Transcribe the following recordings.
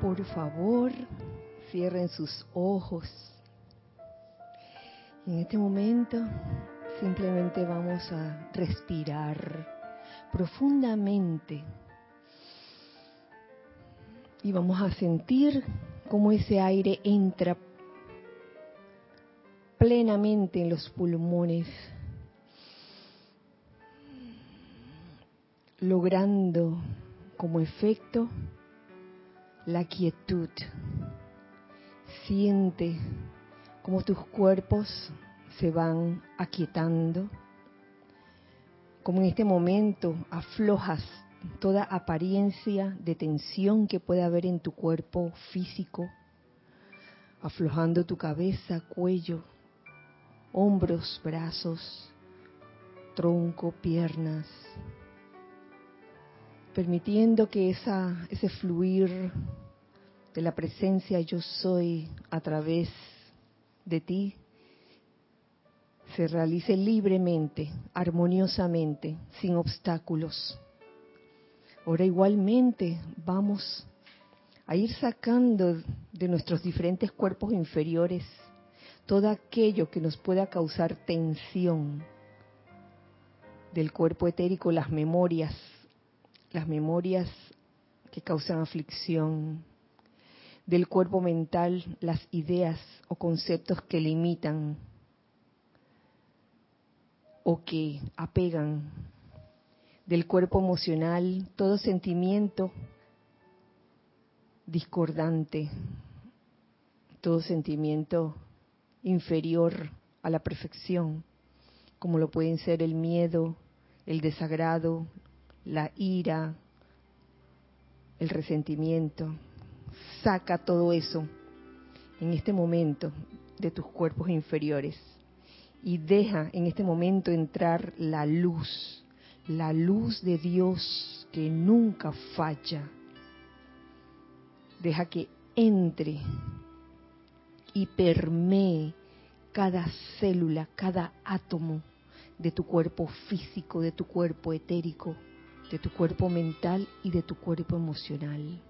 Por favor, cierren sus ojos. En este momento simplemente vamos a respirar profundamente y vamos a sentir cómo ese aire entra plenamente en los pulmones, logrando como efecto la quietud. Siente cómo tus cuerpos se van aquietando, como en este momento aflojas toda apariencia de tensión que pueda haber en tu cuerpo físico, aflojando tu cabeza, cuello, hombros, brazos, tronco, piernas, permitiendo que esa, ese fluir de la presencia yo soy a través de ti se realice libremente, armoniosamente, sin obstáculos. Ahora igualmente vamos a ir sacando de nuestros diferentes cuerpos inferiores todo aquello que nos pueda causar tensión del cuerpo etérico, las memorias, las memorias que causan aflicción, del cuerpo mental, las ideas o conceptos que limitan o que apegan, del cuerpo emocional, todo sentimiento discordante, todo sentimiento inferior a la perfección, como lo pueden ser el miedo, el desagrado, la ira, el resentimiento. Saca todo eso en este momento de tus cuerpos inferiores y deja en este momento entrar la luz, la luz de Dios que nunca falla. Deja que entre y permee cada célula, cada átomo de tu cuerpo físico, de tu cuerpo etérico, de tu cuerpo mental y de tu cuerpo emocional.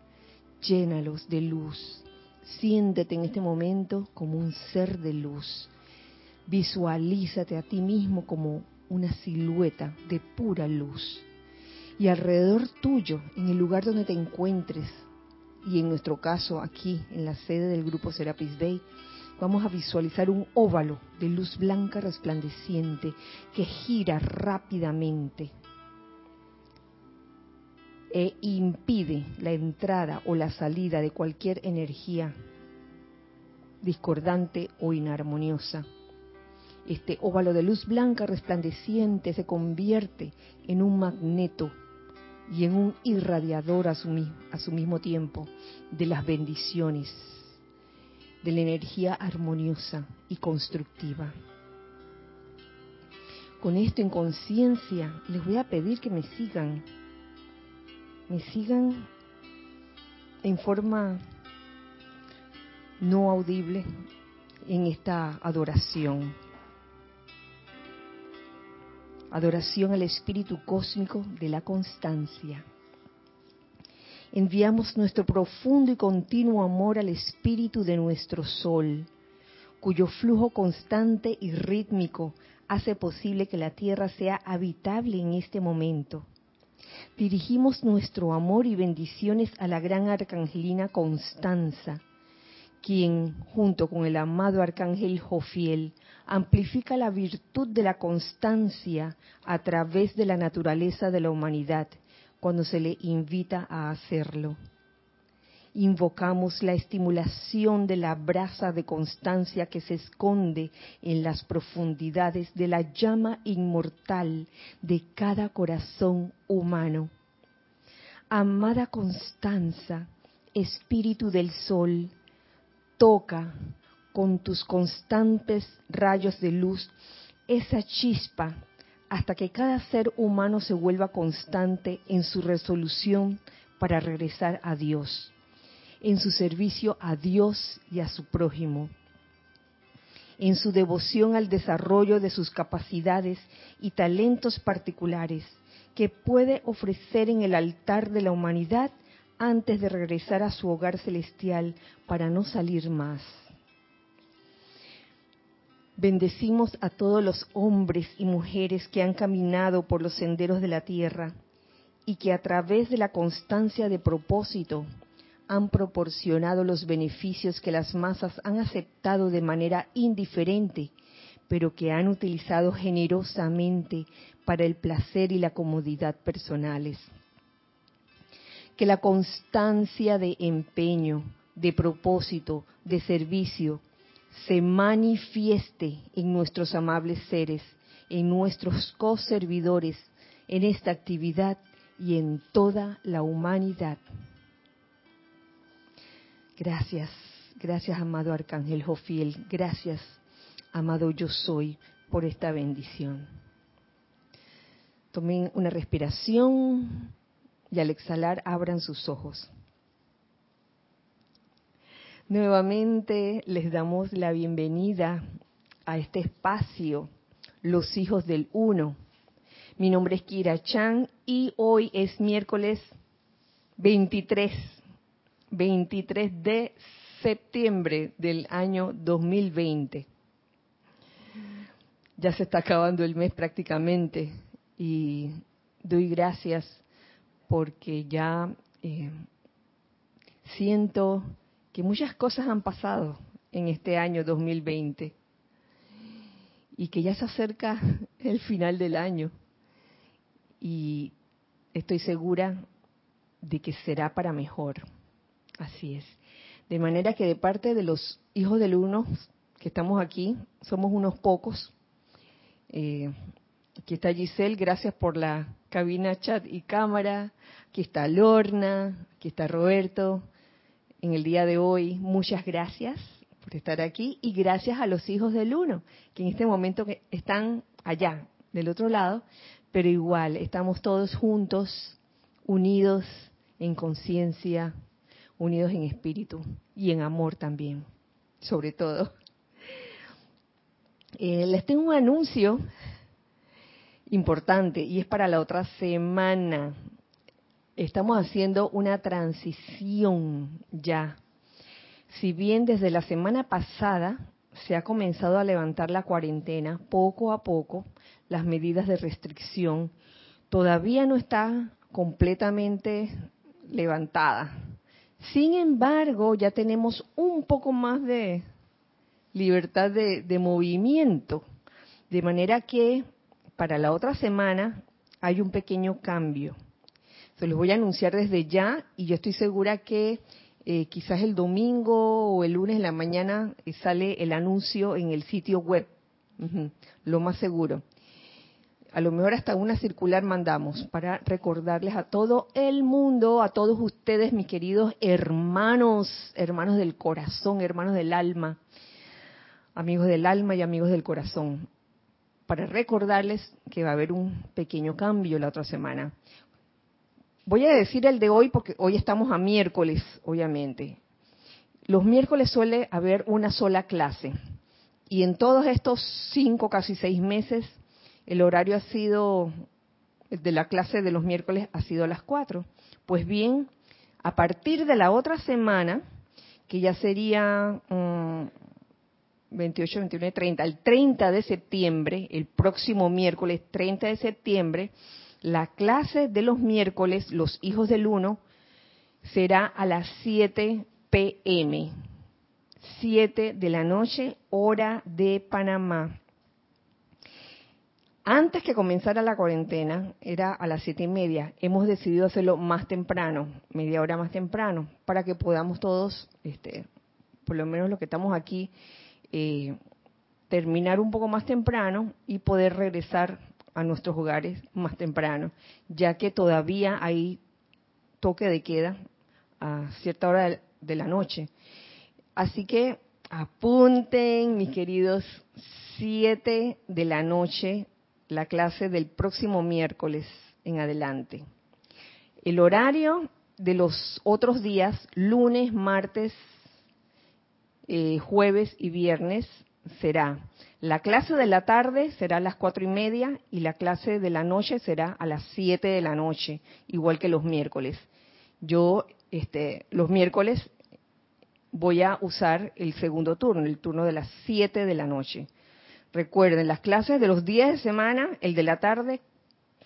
Llénalos de luz. Siéntete en este momento como un ser de luz. Visualízate a ti mismo como una silueta de pura luz. Y alrededor tuyo, en el lugar donde te encuentres, y en nuestro caso aquí en la sede del grupo Serapis Bay, vamos a visualizar un óvalo de luz blanca resplandeciente que gira rápidamente e impide la entrada o la salida de cualquier energía discordante o inarmoniosa. Este óvalo de luz blanca resplandeciente se convierte en un magneto y en un irradiador a su, a su mismo tiempo de las bendiciones, de la energía armoniosa y constructiva. Con esto en conciencia, les voy a pedir que me sigan me sigan en forma no audible en esta adoración. Adoración al Espíritu Cósmico de la Constancia. Enviamos nuestro profundo y continuo amor al Espíritu de nuestro Sol, cuyo flujo constante y rítmico hace posible que la Tierra sea habitable en este momento dirigimos nuestro amor y bendiciones a la gran arcangelina Constanza, quien, junto con el amado arcángel Jofiel, amplifica la virtud de la constancia a través de la naturaleza de la humanidad cuando se le invita a hacerlo invocamos la estimulación de la brasa de constancia que se esconde en las profundidades de la llama inmortal de cada corazón humano. Amada Constanza, Espíritu del Sol, toca con tus constantes rayos de luz esa chispa hasta que cada ser humano se vuelva constante en su resolución para regresar a Dios en su servicio a Dios y a su prójimo, en su devoción al desarrollo de sus capacidades y talentos particulares que puede ofrecer en el altar de la humanidad antes de regresar a su hogar celestial para no salir más. Bendecimos a todos los hombres y mujeres que han caminado por los senderos de la tierra y que a través de la constancia de propósito han proporcionado los beneficios que las masas han aceptado de manera indiferente, pero que han utilizado generosamente para el placer y la comodidad personales. Que la constancia de empeño, de propósito, de servicio, se manifieste en nuestros amables seres, en nuestros co-servidores, en esta actividad y en toda la humanidad. Gracias, gracias amado Arcángel Jofiel, gracias amado yo soy por esta bendición. Tomen una respiración y al exhalar abran sus ojos. Nuevamente les damos la bienvenida a este espacio, Los Hijos del Uno. Mi nombre es Kira Chan y hoy es miércoles 23, 23 de septiembre del año 2020. Ya se está acabando el mes prácticamente y doy gracias porque ya eh, siento que muchas cosas han pasado en este año 2020 y que ya se acerca el final del año y estoy segura de que será para mejor. Así es. De manera que de parte de los hijos del uno que estamos aquí, somos unos pocos. Eh, aquí está Giselle, gracias por la cabina chat y cámara. Aquí está Lorna, aquí está Roberto, en el día de hoy. Muchas gracias por estar aquí y gracias a los hijos del uno, que en este momento están allá, del otro lado, pero igual estamos todos juntos, unidos en conciencia, unidos en espíritu y en amor también, sobre todo. Eh, les tengo un anuncio importante y es para la otra semana estamos haciendo una transición ya. Si bien desde la semana pasada se ha comenzado a levantar la cuarentena, poco a poco, las medidas de restricción, todavía no está completamente levantada. Sin embargo, ya tenemos un poco más de libertad de, movimiento, de manera que para la otra semana hay un pequeño cambio se los voy a anunciar desde ya y yo estoy segura que eh, quizás el domingo o el lunes en la mañana eh, sale el anuncio en el sitio web, lo más seguro. A lo mejor hasta una circular mandamos para recordarles a todo el mundo, a todos ustedes, mis queridos hermanos, hermanos del corazón, hermanos del alma, amigos del alma y amigos del corazón, para recordarles que va a haber un pequeño cambio la otra semana. Voy a decir el de hoy porque hoy estamos a miércoles, obviamente. Los miércoles suele haber una sola clase. Y en todos estos cinco, casi seis meses, el horario ha sido, de la clase de los miércoles ha sido a las cuatro. Pues bien, a partir de la otra semana, que ya sería 28, 29, 30, el 30 de septiembre, el próximo miércoles 30 de septiembre, la clase de los miércoles, los hijos del uno, será a las 7 pm. 7 de la noche, hora de Panamá. Antes que comenzara la cuarentena, era a las siete y media. Hemos decidido hacerlo más temprano, media hora más temprano, para que podamos todos, este, por lo menos los que estamos aquí, eh, terminar un poco más temprano y poder regresar a nuestros hogares más temprano, ya que todavía hay toque de queda a cierta hora de la noche. Así que apunten, mis queridos, 7 de la noche, la clase del próximo miércoles en adelante. El horario de los otros días, lunes, martes, eh, jueves y viernes, será la clase de la tarde será a las cuatro y media y la clase de la noche será a las siete de la noche, igual que los miércoles. Yo, este, los miércoles voy a usar el segundo turno, el turno de las 7 de la noche. Recuerden, las clases de los días de semana, el de la tarde,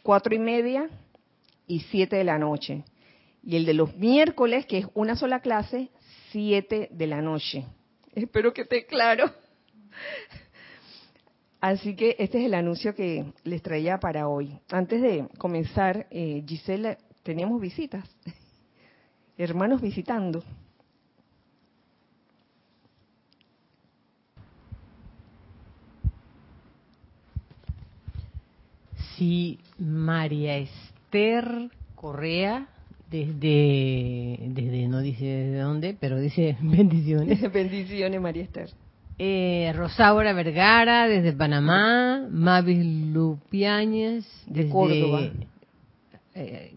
cuatro y media y 7 de la noche. Y el de los miércoles, que es una sola clase, 7 de la noche. Espero que esté claro. Así que este es el anuncio que les traía para hoy. Antes de comenzar, eh, Gisela, teníamos visitas, hermanos visitando. Sí, María Esther Correa, desde, desde, no dice de dónde, pero dice bendiciones. bendiciones, María Esther. Eh, Rosaura Vergara, desde Panamá. Mavis Lupiáñez, desde Córdoba. Eh,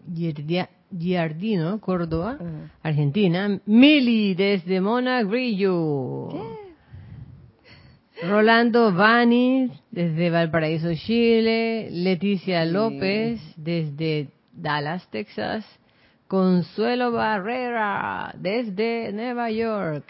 Giardino, Córdoba, Argentina. Mili, desde Monagrillo. Rolando Vani, desde Valparaíso, Chile. Leticia López, desde Dallas, Texas. Consuelo Barrera, desde Nueva York.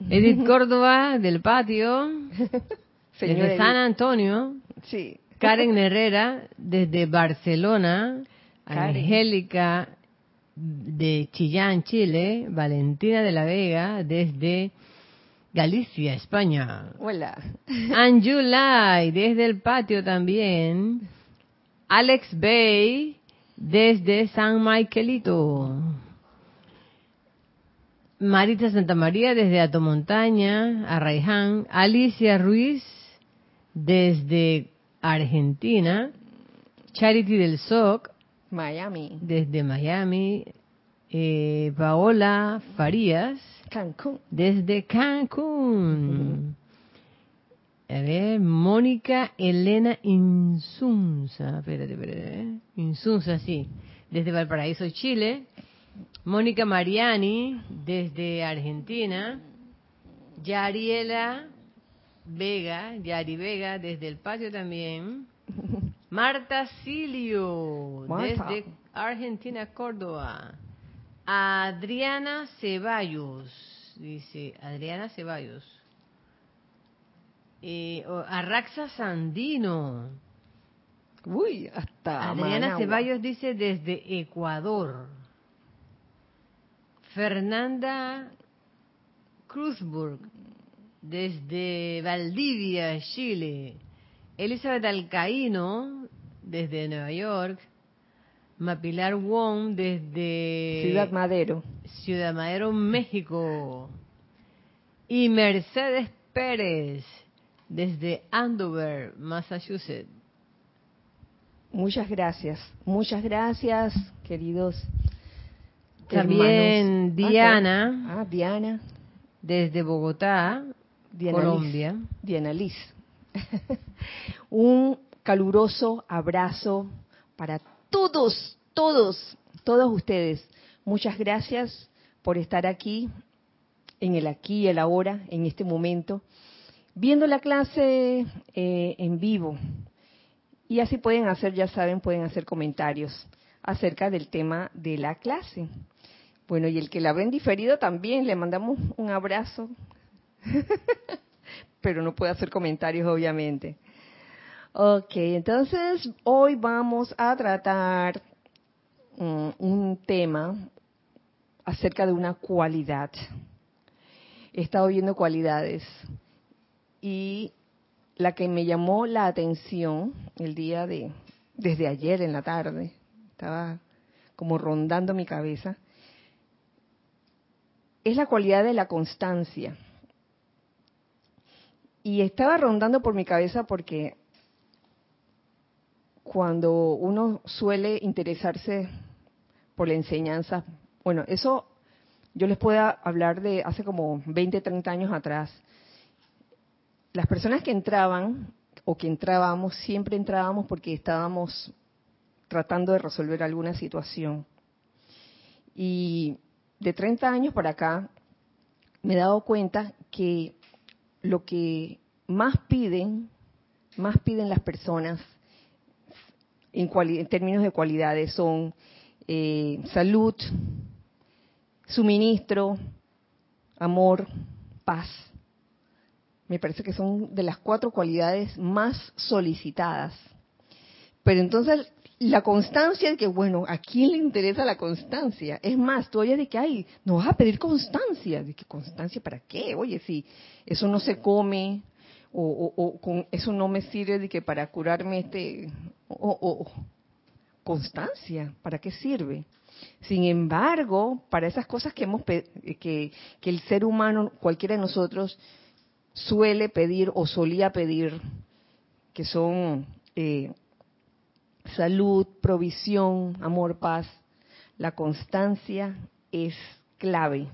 Edith Córdoba, del patio. desde San Antonio. Sí. Karen Herrera, desde Barcelona. Angélica, de Chillán, Chile. Valentina de la Vega, desde Galicia, España. Hola. Anjulay, desde el patio también. Alex Bay, desde San Michaelito. Marita Santa María, desde Atomontaña, Arraiján. Alicia Ruiz, desde Argentina. Charity del SOC, Miami. desde Miami. Eh, Paola Farías, Cancún. desde Cancún. A ver, Mónica Elena Insunza. Espérate, espérate. Insunza, sí. Desde Valparaíso, Chile. Mónica Mariani, desde Argentina. Yariela Vega, Yari Vega, desde el patio también. Marta Silio, Marta. desde Argentina, Córdoba. Adriana Ceballos, dice Adriana Ceballos. Eh, Arraxa Sandino. Uy, hasta Adriana Managua. Ceballos dice desde Ecuador. Fernanda Cruzburg, desde Valdivia, Chile. Elizabeth Alcaíno, desde Nueva York. Mapilar Wong, desde Ciudad Madero. Ciudad Madero, México. Y Mercedes Pérez, desde Andover, Massachusetts. Muchas gracias. Muchas gracias, queridos. También hermanos. Diana, Ah, Diana. desde Bogotá, Diana Colombia. Liz. Diana Liz. Un caluroso abrazo para todos, todos, todos ustedes. Muchas gracias por estar aquí, en el aquí y el ahora, en este momento, viendo la clase eh, en vivo. Y así pueden hacer, ya saben, pueden hacer comentarios acerca del tema de la clase. Bueno, y el que la ven diferido también, le mandamos un abrazo, pero no puede hacer comentarios, obviamente. Ok, entonces hoy vamos a tratar mm, un tema acerca de una cualidad. He estado viendo cualidades y la que me llamó la atención el día de, desde ayer en la tarde, estaba como rondando mi cabeza, es la cualidad de la constancia. Y estaba rondando por mi cabeza porque cuando uno suele interesarse por la enseñanza, bueno, eso yo les puedo hablar de hace como 20, 30 años atrás. Las personas que entraban o que entrábamos, siempre entrábamos porque estábamos tratando de resolver alguna situación. Y de 30 años para acá me he dado cuenta que lo que más piden, más piden las personas en, en términos de cualidades son eh, salud, suministro, amor, paz. Me parece que son de las cuatro cualidades más solicitadas. Pero entonces la constancia que, bueno, ¿a quién le interesa la constancia? Es más, tú oyes de que, ay, no vas a pedir constancia. ¿De que constancia para qué? Oye, si eso no se come, o, con eso no me sirve de que para curarme este, o, constancia, ¿para qué sirve? Sin embargo, para esas cosas que hemos que, que el ser humano, cualquiera de nosotros, suele pedir o solía pedir, que son eh, salud, provisión, amor, paz, la constancia es clave.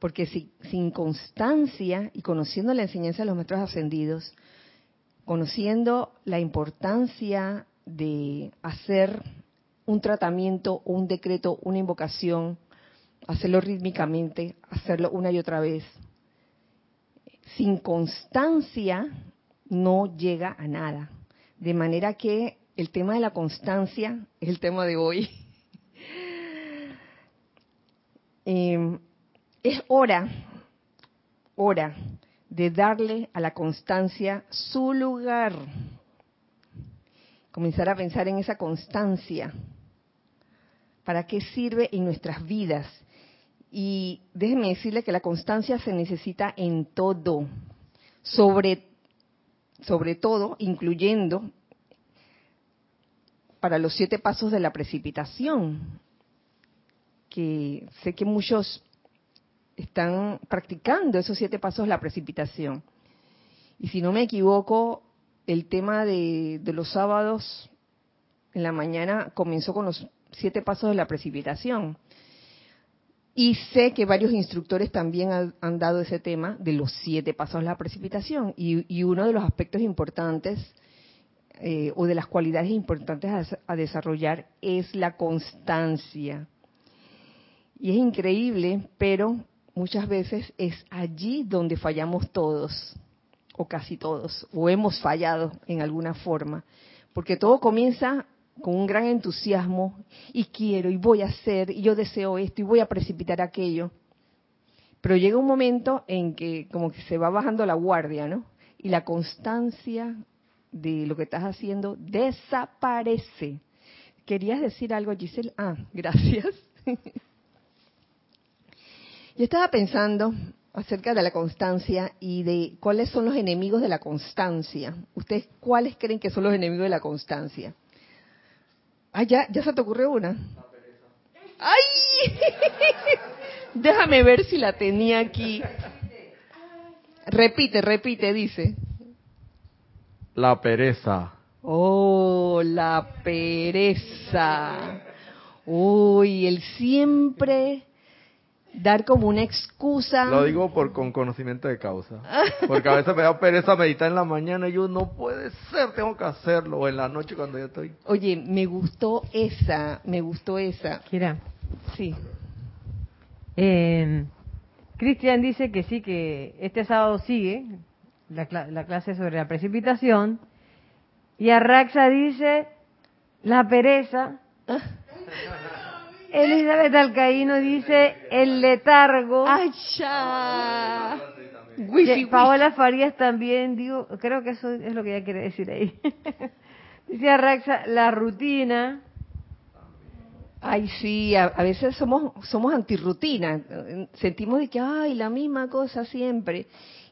Porque si, sin constancia y conociendo la enseñanza de los maestros ascendidos, conociendo la importancia de hacer un tratamiento, un decreto, una invocación, hacerlo rítmicamente, hacerlo una y otra vez, sin constancia no llega a nada. De manera que el tema de la constancia es el tema de hoy. Em, es hora, hora de darle a la constancia su lugar. Comenzar a pensar en esa constancia. ¿Para qué sirve en nuestras vidas? Y déjenme decirle que la constancia se necesita en todo, sobre, sobre todo, incluyendo para los siete pasos de la precipitación, que sé que muchos están practicando esos siete pasos de la precipitación. Y si no me equivoco, el tema de, los sábados en la mañana comenzó con los siete pasos de la precipitación. Y sé que varios instructores también han, dado ese tema de los siete pasos de la precipitación. Y, uno de los aspectos importantes eh, o de las cualidades importantes a, desarrollar es la constancia. Y es increíble, pero muchas veces es allí donde fallamos todos, o casi todos, o hemos fallado en alguna forma. Porque todo comienza con un gran entusiasmo y quiero y voy a hacer y yo deseo esto y voy a precipitar aquello. Pero llega un momento en que como que se va bajando la guardia, ¿no? Y la constancia de lo que estás haciendo desaparece. ¿Querías decir algo, Giselle? Ah, gracias. Yo estaba pensando acerca de la constancia y de cuáles son los enemigos de la constancia. ¿Ustedes cuáles creen que son los enemigos de la constancia? Ah, ya, ya se te ocurrió una. ¡Ay! Déjame ver si la tenía aquí. Repite, repite, dice. La pereza. Oh, la pereza. Uy, el siempre dar como una excusa. Lo digo por con conocimiento de causa. Porque a veces me da pereza meditar en la mañana y yo no puede ser, tengo que hacerlo. O en la noche cuando yo estoy. Oye, me gustó esa, me gustó esa. Kira. Sí. Eh, Cristian dice que sí, que este sábado sigue la, la clase sobre la precipitación. Y Arraxa dice la pereza. Elizabeth Alcaíno dice el letargo. ¡Ay, ya! Paola Farías también, digo, creo que eso es lo que ella quiere decir ahí. dice Raxa, la rutina. Ay, sí, a, veces somos somos antirrutina. Sentimos de que, ay, la misma cosa siempre.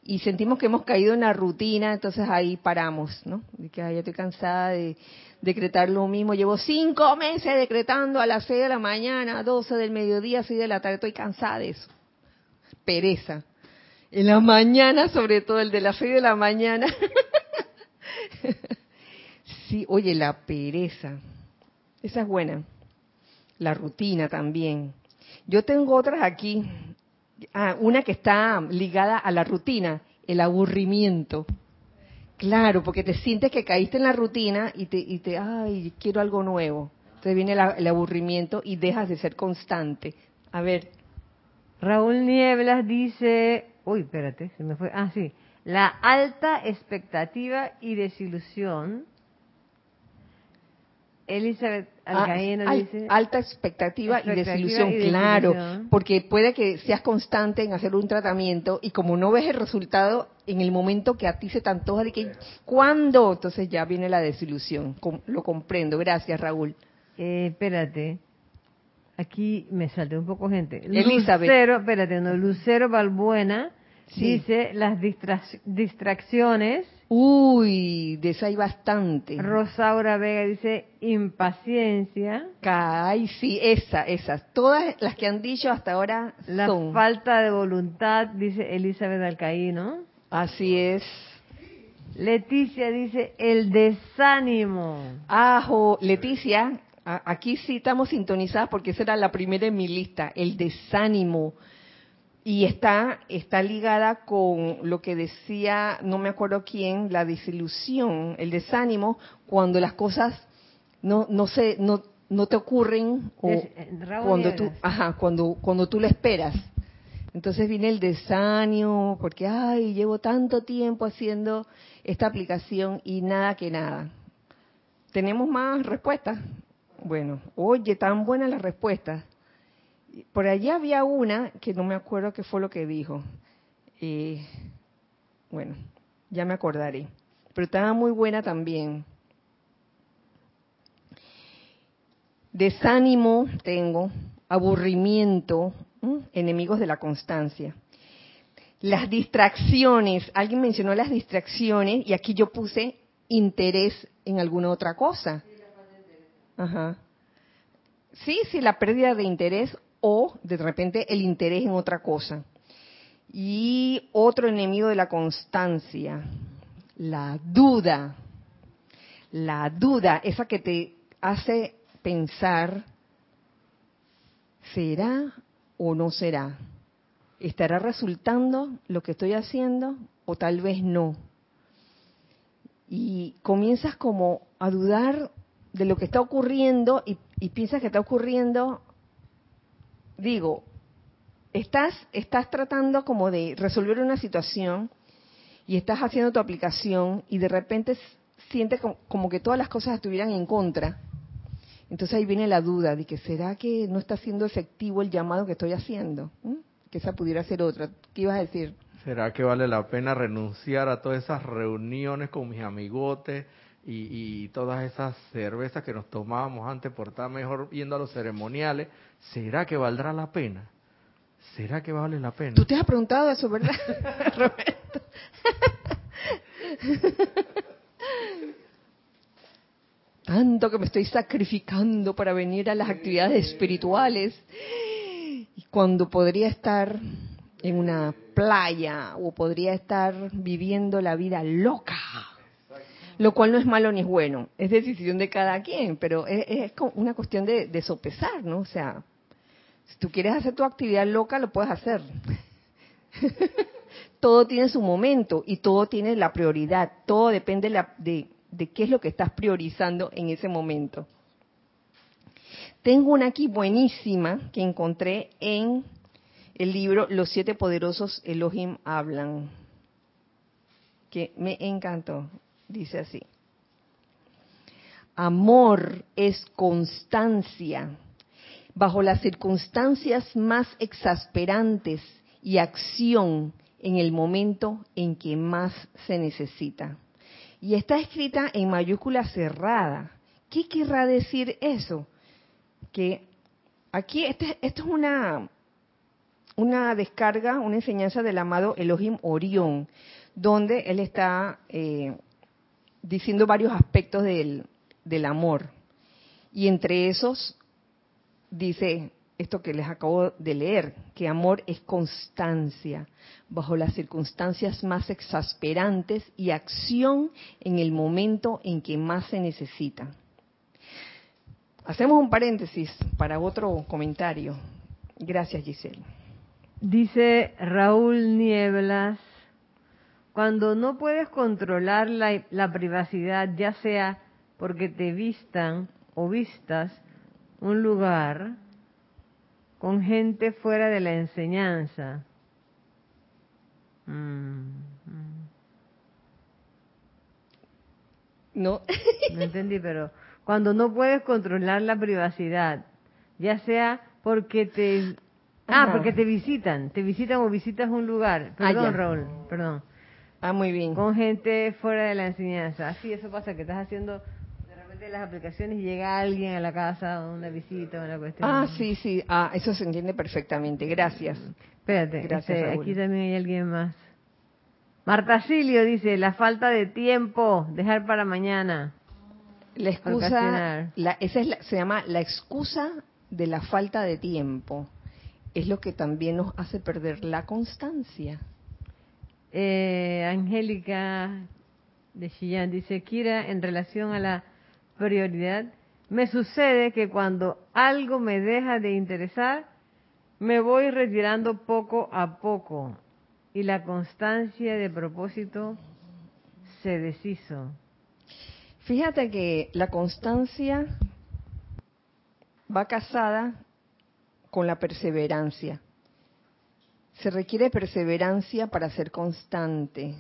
Y sentimos que hemos caído en la rutina, entonces ahí paramos, ¿no? De que, ya estoy cansada de decretar lo mismo. Llevo cinco meses decretando a las seis de la mañana, doce del mediodía, seis de la tarde. Estoy cansada de eso. Pereza. En la mañana, sobre todo el de las seis de la mañana. sí, oye, la pereza. Esa es buena. La rutina también. Yo tengo otras aquí. Ah, una que está ligada a la rutina, el aburrimiento. Claro, porque te sientes que caíste en la rutina y te, y te ay, quiero algo nuevo. Entonces viene el aburrimiento y dejas de ser constante. A ver. Raúl Nieblas dice, uy, espérate, se me fue. Ah, sí. La alta expectativa y desilusión Elizabeth Ah, Alcaíno al- dice... alta expectativa, y desilusión, y claro, porque puede que seas constante en hacer un tratamiento y como no ves el resultado en el momento que a ti se te antoja de que ¿cuándo? Entonces ya viene la desilusión. Lo comprendo. Gracias, Raúl. Eh, espérate. Aquí me salté un poco gente. Elizabeth. Lucero, espérate, no, Lucero Balbuena Sí. dice las distra- distracciones. Uy, de esa hay bastante. Rosaura Vega dice impaciencia. Ay, sí, esa, esas. Todas las que han dicho hasta ahora La son. falta de voluntad, dice Elizabeth Alcaíno. Así es. Leticia dice el desánimo. Ajo, Leticia, aquí sí estamos sintonizadas porque esa era la primera en mi lista, el desánimo. Y está, está ligada con lo que decía, no me acuerdo quién, la desilusión, el desánimo, cuando las cosas no, no se, no, no te ocurren o eh, cuando tú, ajá, cuando, cuando tú lo esperas. Entonces viene el desánimo, porque ay, llevo tanto tiempo haciendo esta aplicación y nada que nada. ¿Tenemos más respuestas? Bueno, oye, tan buenas las respuestas. Por allá había una que no me acuerdo qué fue lo que dijo. Eh, bueno, ya me acordaré. Pero estaba muy buena también. Desánimo tengo, aburrimiento, enemigos de la constancia. Las distracciones, alguien mencionó las distracciones y aquí yo puse interés en alguna otra cosa. Ajá. Sí, sí, la pérdida de interés o de repente el interés en otra cosa. Y otro enemigo de la constancia, la duda. La duda, esa que te hace pensar, ¿será o no será? ¿Estará resultando lo que estoy haciendo o tal vez no? Y comienzas como a dudar de lo que está ocurriendo y, piensas que está ocurriendo, digo, estás, estás tratando como de resolver una situación y estás haciendo tu aplicación y de repente sientes como, como que todas las cosas estuvieran en contra. Entonces ahí viene la duda de que será que no está siendo efectivo el llamado que estoy haciendo. ¿Mm? Que esa pudiera ser otra. ¿Qué ibas a decir? ¿Será que vale la pena renunciar a todas esas reuniones con mis amigotes y, y todas esas cervezas que nos tomábamos antes por estar mejor yendo a los ceremoniales? ¿Será que valdrá la pena? ¿Será que vale la pena? Tú te has preguntado eso, ¿verdad, Roberto? Tanto que me estoy sacrificando para venir a las actividades espirituales y cuando podría estar en una playa o podría estar viviendo la vida loca. Lo cual no es malo ni es bueno, es decisión de cada quien, pero es, una cuestión de, de sopesar, ¿no? O sea, si tú quieres hacer tu actividad loca, lo puedes hacer. todo tiene su momento y todo tiene la prioridad. Todo depende la- de, de qué es lo que estás priorizando en ese momento. Tengo una aquí buenísima que encontré en el libro Los siete poderosos Elohim hablan, que me encantó. Dice así. Amor es constancia bajo las circunstancias más exasperantes y acción en el momento en que más se necesita. Y está escrita en mayúscula cerrada. ¿Qué querrá decir eso? Que aquí, este- esto es una, una descarga, una enseñanza del amado Elohim Orión, donde él está eh, diciendo varios aspectos del, del amor. Y entre esos dice esto que les acabo de leer, que amor es constancia bajo las circunstancias más exasperantes y acción en el momento en que más se necesita. Hacemos un paréntesis para otro comentario. Gracias, Giselle. Dice Raúl Nieblas, cuando no puedes controlar la, la privacidad, ya sea porque te vistan o vistas un lugar con gente fuera de la enseñanza. Mm. No, No entendí, pero cuando no puedes controlar la privacidad, ya sea porque te ah, porque te visitan, te visitan o visitas un lugar. Ah, Perdón. Raúl, perdón. Ah, muy bien. Con gente fuera de la enseñanza. Así eso pasa que estás haciendo de repente las aplicaciones y llega alguien a la casa, una visita, una cuestión. Ah, sí, sí. Ah, eso se entiende perfectamente. Gracias. Espérate, Gracias, este, aquí también hay alguien más. Marta Silio dice, la falta de tiempo, dejar para mañana. La excusa, la, esa es la- se llama la excusa de la falta de tiempo. Es lo que también nos hace perder la constancia. Eh, Angélica de Chillán dice, Kira, en relación a la prioridad, me sucede que cuando algo me deja de interesar, me voy retirando poco a poco y la constancia de propósito se deshizo. Fíjate que la constancia va casada con la perseverancia. Se requiere perseverancia para ser constante,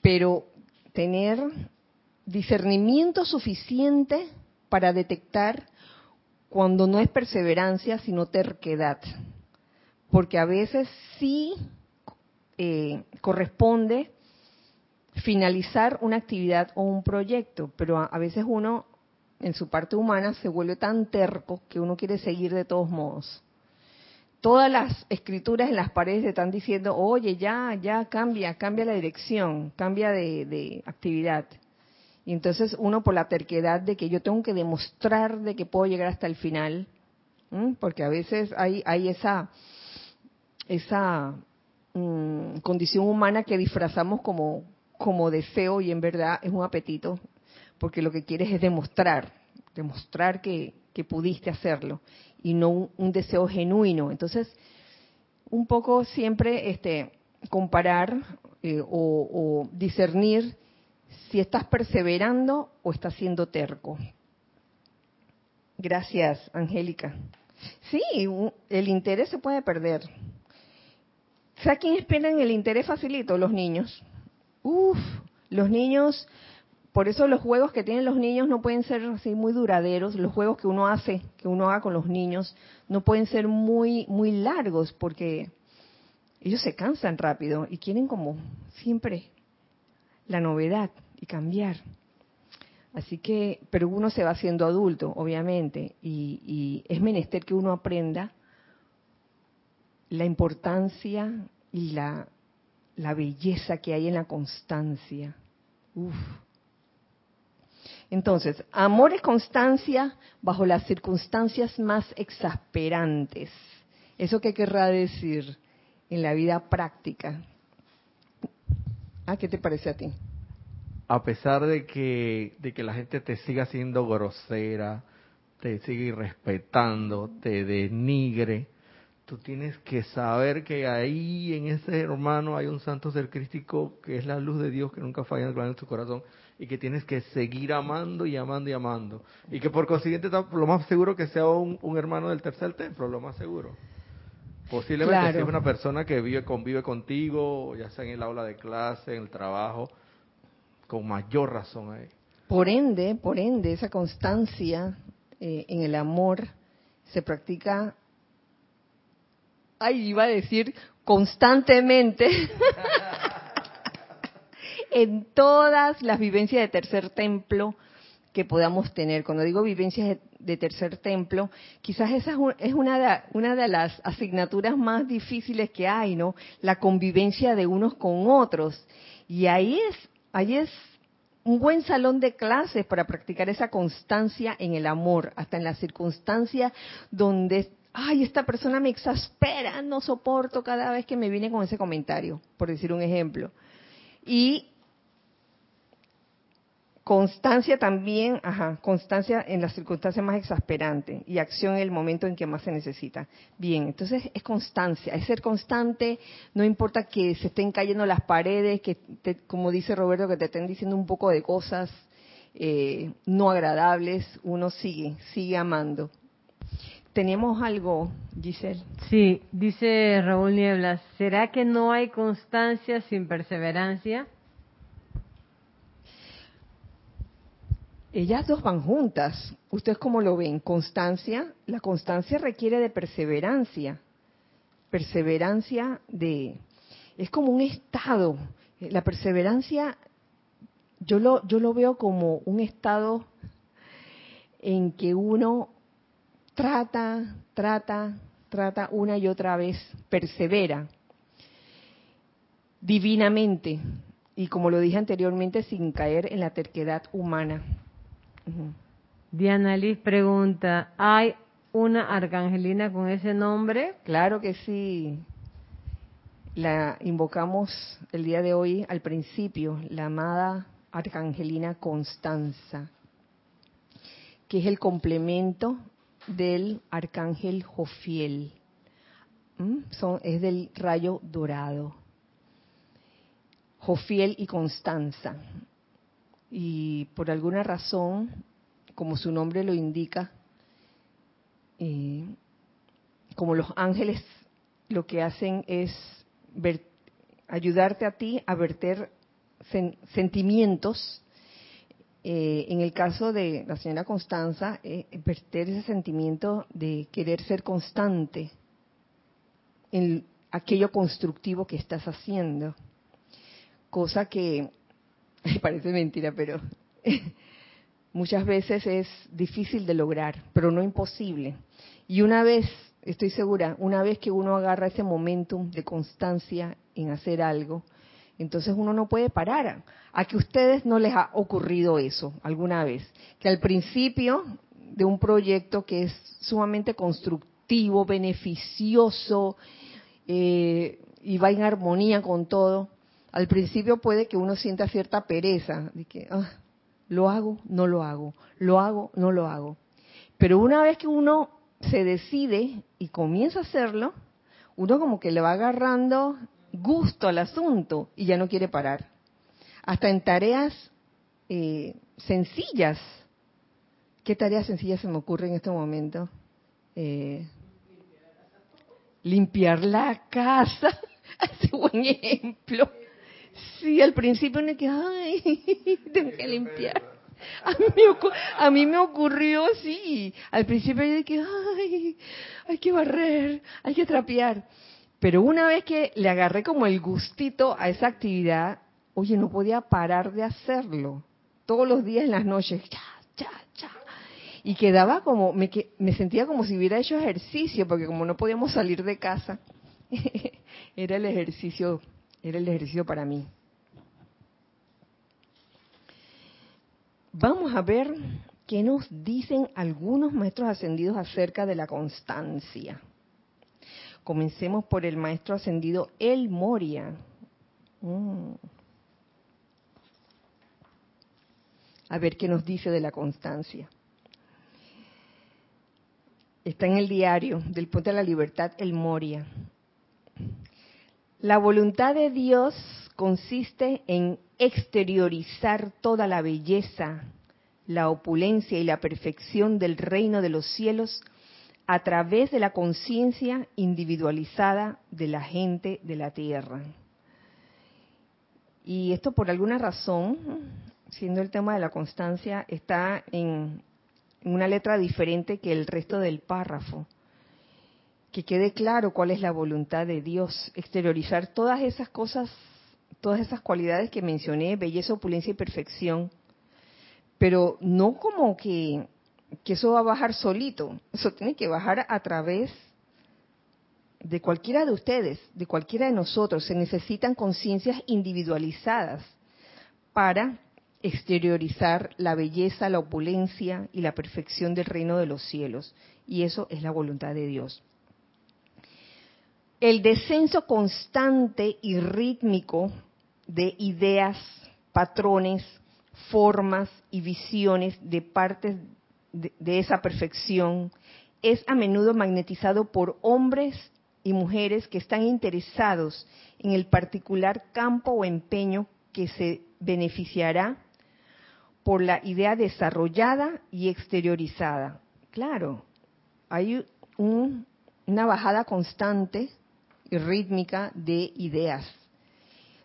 pero tener discernimiento suficiente para detectar cuando no es perseverancia, sino terquedad. Porque a veces sí eh, corresponde finalizar una actividad o un proyecto, pero a, a veces uno en su parte humana se vuelve tan terco que uno quiere seguir de todos modos. Todas las escrituras en las paredes están diciendo, oye, ya, ya, cambia, cambia la dirección, cambia de, actividad. Y entonces uno por la terquedad de que yo tengo que demostrar de que puedo llegar hasta el final, porque a veces hay, hay esa, esa mm, condición humana que disfrazamos como, como deseo y en verdad es un apetito, porque lo que quieres es demostrar, demostrar que pudiste hacerlo y no un, deseo genuino. Entonces, un poco siempre este, comparar eh, o, discernir si estás perseverando o estás siendo terco. Gracias, Angélica. Sí, el interés se puede perder. ¿Sabes quiénes pierden el interés facilito? Los niños. Uf, los niños, por eso los juegos que tienen los niños no pueden ser así muy duraderos. Los juegos que uno hace, que uno haga con los niños, no pueden ser muy, muy largos porque ellos se cansan rápido y quieren como siempre la novedad y cambiar. Así que, pero uno se va haciendo adulto, obviamente, y, es menester que uno aprenda la importancia y la, la belleza que hay en la constancia. Uf. Entonces, amor es constancia bajo las circunstancias más exasperantes. ¿Eso qué querrá decir en la vida práctica? Ah, ¿qué te parece a ti? a pesar de que, de que la gente te siga siendo grosera, te sigue irrespetando, te denigre, tú tienes que saber que ahí en ese hermano hay un santo ser crístico que es la luz de Dios que nunca falla en el tu corazón y que tienes que seguir amando y amando y amando. Y que por consiguiente está lo más seguro que sea un, un hermano del tercer templo, lo más seguro. Posiblemente Claro. si es una persona que vive, convive contigo, ya sea en el aula de clase, en el trabajo, con mayor razón ahí. Por ende, por ende, esa constancia eh, en el amor se practica, ay, iba a decir constantemente, en todas las vivencias de tercer templo que podamos tener. Cuando digo vivencias de, tercer templo, quizás esa es un- es una de, una de las asignaturas más difíciles que hay, ¿no? La convivencia de unos con otros. Y ahí es, ahí es un buen salón de clases para practicar esa constancia en el amor, hasta en la circunstancia donde, ay, esta persona me exaspera, no soporto cada vez que me viene con ese comentario, por decir un ejemplo. Y constancia también, ajá, constancia en las circunstancias más exasperantes y acción en el momento en que más se necesita. Bien, entonces es constancia, es ser constante, no importa que se estén cayendo las paredes, que te- como dice Roberto, que te estén diciendo un poco de cosas eh, no agradables, uno sigue, sigue amando. Tenemos algo, Giselle. Sí, dice Raúl Nieblas, ¿será que no hay constancia sin perseverancia? Ellas dos van juntas. ¿Ustedes cómo lo ven? Constancia, la constancia requiere de perseverancia. Perseverancia de... Es como un estado. La perseverancia, yo lo, yo lo veo como un estado en que uno trata, trata, trata una y otra vez, persevera divinamente y como lo dije anteriormente, sin caer en la terquedad humana. Diana Liz pregunta, ¿hay una arcangelina con ese nombre? Claro que sí. La invocamos el día de hoy al principio, la amada arcangelina Constanza, que es el complemento del arcángel Jofiel. ¿Mm? Son, es del rayo dorado. Jofiel y Constanza. Y por alguna razón, como su nombre lo indica, eh, como los ángeles lo que hacen es ayudarte a ti a verter sentimientos. Eh, en el caso de la señora Constanza, eh, verter ese sentimiento de querer ser constante en aquello constructivo que estás haciendo cosa que parece mentira, pero muchas veces es difícil de lograr, pero no imposible. Y una vez, estoy segura, una vez que uno agarra ese momentum de constancia en hacer algo, entonces uno no puede parar. A que ustedes no les ha ocurrido eso alguna vez, que al principio de un proyecto que es sumamente constructivo, beneficioso eh, y va en armonía con todo, al principio puede que uno sienta cierta pereza, de que ah, lo hago, no lo hago, lo hago, no lo hago. Pero una vez que uno se decide y comienza a hacerlo, uno como que le va agarrando gusto al asunto y ya no quiere parar. Hasta en tareas eh, sencillas. ¿Qué tareas sencillas se me ocurre en este momento? Eh, limpiar la casa. Hace buen ejemplo. Sí, al principio me que, ay, tengo que limpiar. A mí, me ocurrió así. Al principio yo dije, ay, hay que barrer, hay que trapear. Pero una vez que le agarré como el gustito a esa actividad, oye, no podía parar de hacerlo. Todos los días en las noches, cha, cha, cha. Y quedaba como, me, me sentía como si hubiera hecho ejercicio, porque como no podíamos salir de casa, era el ejercicio era el ejercicio para mí. Vamos a ver qué nos dicen algunos maestros ascendidos acerca de la constancia. Comencemos por el maestro ascendido El Moria. Mm. A ver qué nos dice de la constancia. Está en el diario del Puente de la Libertad El Moria. La voluntad de Dios consiste en exteriorizar toda la belleza, la opulencia y la perfección del reino de los cielos a través de la conciencia individualizada de la gente de la tierra. Y esto por alguna razón, siendo el tema de la constancia, está en una letra diferente que el resto del párrafo que quede claro cuál es la voluntad de Dios, exteriorizar todas esas cosas, todas esas cualidades que mencioné, belleza, opulencia y perfección, pero no como que, eso va a bajar solito, eso tiene que bajar a través de cualquiera de ustedes, de cualquiera de nosotros, se necesitan conciencias individualizadas para exteriorizar la belleza, la opulencia y la perfección del reino de los cielos. Y eso es la voluntad de Dios el descenso constante y rítmico de ideas, patrones, formas y visiones de partes de, esa perfección es a menudo magnetizado por hombres y mujeres que están interesados en el particular campo o empeño que se beneficiará por la idea desarrollada y exteriorizada. Claro, hay una bajada constante rítmica de ideas.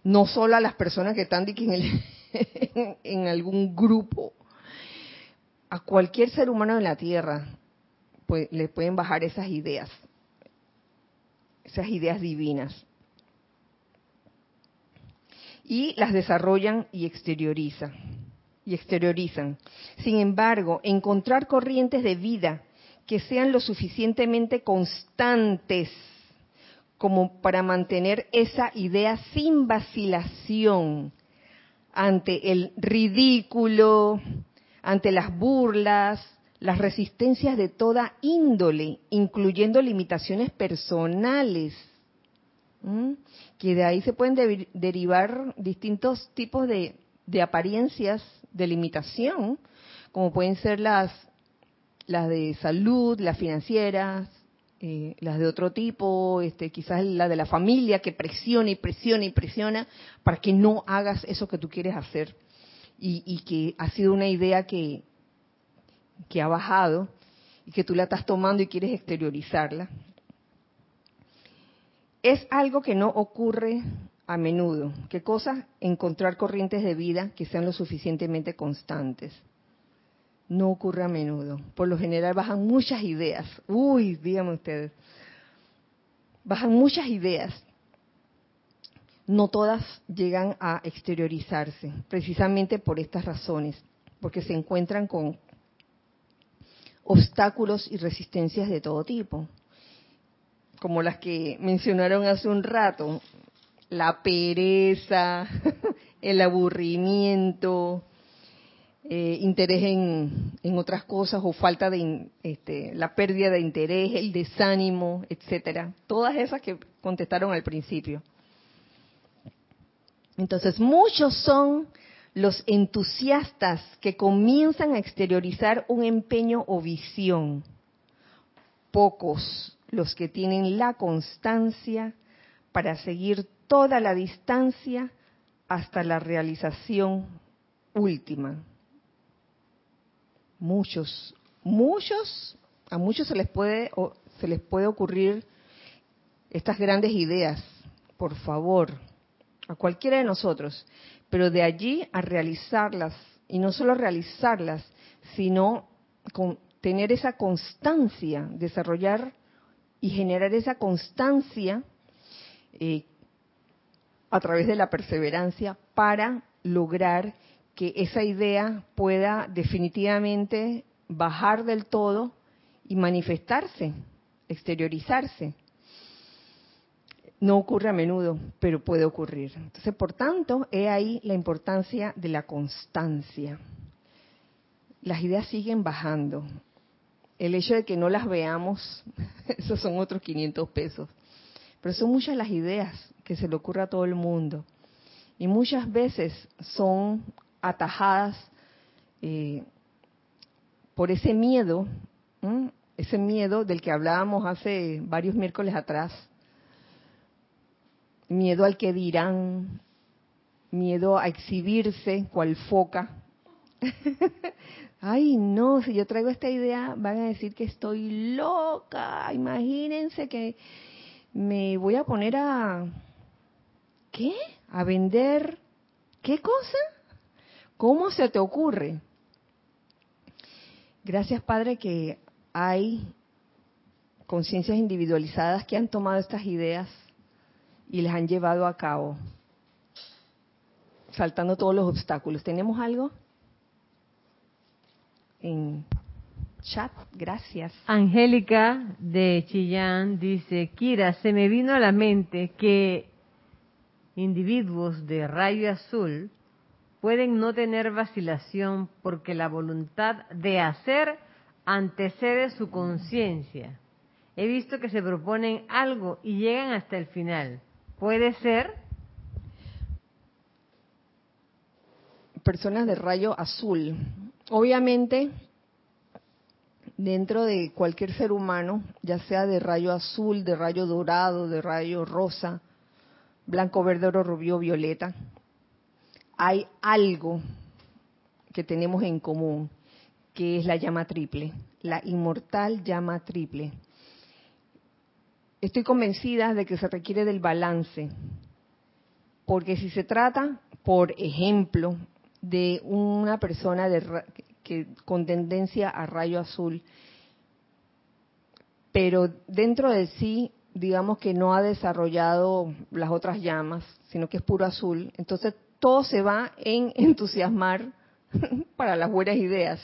No solo a las personas que están en, en algún grupo, a cualquier ser humano en la Tierra pues, le pueden bajar esas ideas, esas ideas divinas. Y las desarrollan y exteriorizan. Y exteriorizan. Sin embargo, encontrar corrientes de vida que sean lo suficientemente constantes como para mantener esa idea sin vacilación ante el ridículo, ante las burlas, las resistencias de toda índole, incluyendo limitaciones personales, que de ahí se pueden derivar distintos tipos de, de, apariencias de limitación, como pueden ser las, las de salud, las financieras, eh, las de otro tipo, este, quizás la de la familia que presiona y presiona y presiona para que no hagas eso que tú quieres hacer y, que ha sido una idea que, que ha bajado y que tú la estás tomando y quieres exteriorizarla. Es algo que no ocurre a menudo. ¿Qué cosa? Encontrar corrientes de vida que sean lo suficientemente constantes no ocurre a menudo. Por lo general bajan muchas ideas. Uy, díganme ustedes. Bajan muchas ideas. No todas llegan a exteriorizarse, precisamente por estas razones, porque se encuentran con obstáculos y resistencias de todo tipo, como las que mencionaron hace un rato, la pereza, el aburrimiento, eh, interés en, otras cosas o falta de este, la pérdida de interés, el desánimo, etcétera. Todas esas que contestaron al principio. Entonces, muchos son los entusiastas que comienzan a exteriorizar un empeño o visión. Pocos los que tienen la constancia para seguir toda la distancia hasta la realización última muchos, muchos, a muchos se les puede se les puede ocurrir estas grandes ideas, por favor, a cualquiera de nosotros, pero de allí a realizarlas y no solo realizarlas, sino con tener esa constancia, desarrollar y generar esa constancia eh, a través de la perseverancia para lograr que esa idea pueda definitivamente bajar del todo y manifestarse, exteriorizarse. No ocurre a menudo, pero puede ocurrir. Entonces, por tanto, he ahí la importancia de la constancia. Las ideas siguen bajando. El hecho de que no las veamos, esos son otros 500 pesos. Pero son muchas las ideas que se le ocurre a todo el mundo. Y muchas veces son atajadas eh, por ese miedo, ese miedo del que hablábamos hace varios miércoles atrás, miedo al que dirán, miedo a exhibirse cual foca. Ay, no, si yo traigo esta idea van a decir que estoy loca. Imagínense que me voy a poner a... ¿Qué? ¿A vender qué cosa? ¿Cómo se te ocurre? Gracias, Padre, que hay conciencias individualizadas que han tomado estas ideas y las han llevado a cabo, saltando todos los obstáculos. ¿Tenemos algo? En chat, gracias. Angélica de Chillán dice, Kira, se me vino a la mente que individuos de rayo azul pueden no tener vacilación porque la voluntad de hacer antecede su conciencia. He visto que se proponen algo y llegan hasta el final. ¿Puede ser? Personas de rayo azul. Obviamente, dentro de cualquier ser humano, ya sea de rayo azul, de rayo dorado, de rayo rosa, blanco, verde, oro, rubio, violeta, hay algo que tenemos en común, que es la llama triple, la inmortal llama triple. Estoy convencida de que se requiere del balance, porque si se trata, por ejemplo, de una persona que con tendencia a rayo azul, pero dentro de sí, digamos que no ha desarrollado las otras llamas, sino que es puro azul. Entonces todo se va en entusiasmar para las buenas ideas.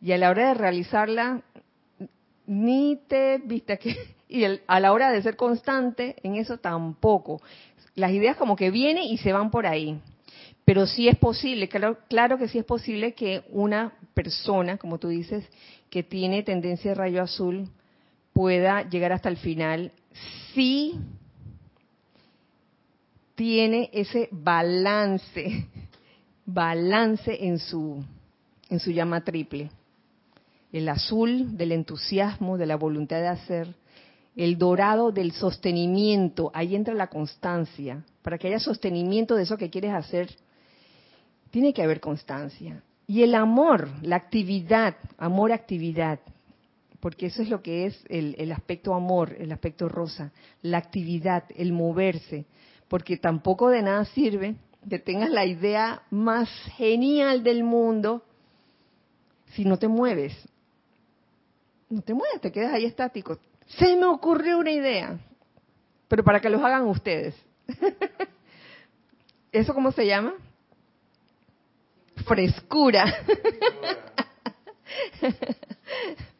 Y a la hora de realizarla, ni te viste que... Y a la hora de ser constante en eso tampoco. Las ideas como que vienen y se van por ahí. Pero sí es posible, claro, claro que sí es posible que una persona, como tú dices, que tiene tendencia de rayo azul, pueda llegar hasta el final si tiene ese balance, balance en su, en su llama triple. El azul del entusiasmo, de la voluntad de hacer, el dorado del sostenimiento, ahí entra la constancia. Para que haya sostenimiento de eso que quieres hacer, tiene que haber constancia. Y el amor, la actividad, amor-actividad, porque eso es lo que es el, el, aspecto amor, el aspecto rosa, la actividad, el moverse, porque tampoco de nada sirve que tengas la idea más genial del mundo si no te mueves. No te mueves, te quedas ahí estático. Se me ocurrió una idea, pero para que los hagan ustedes. ¿Eso cómo se llama? Frescura.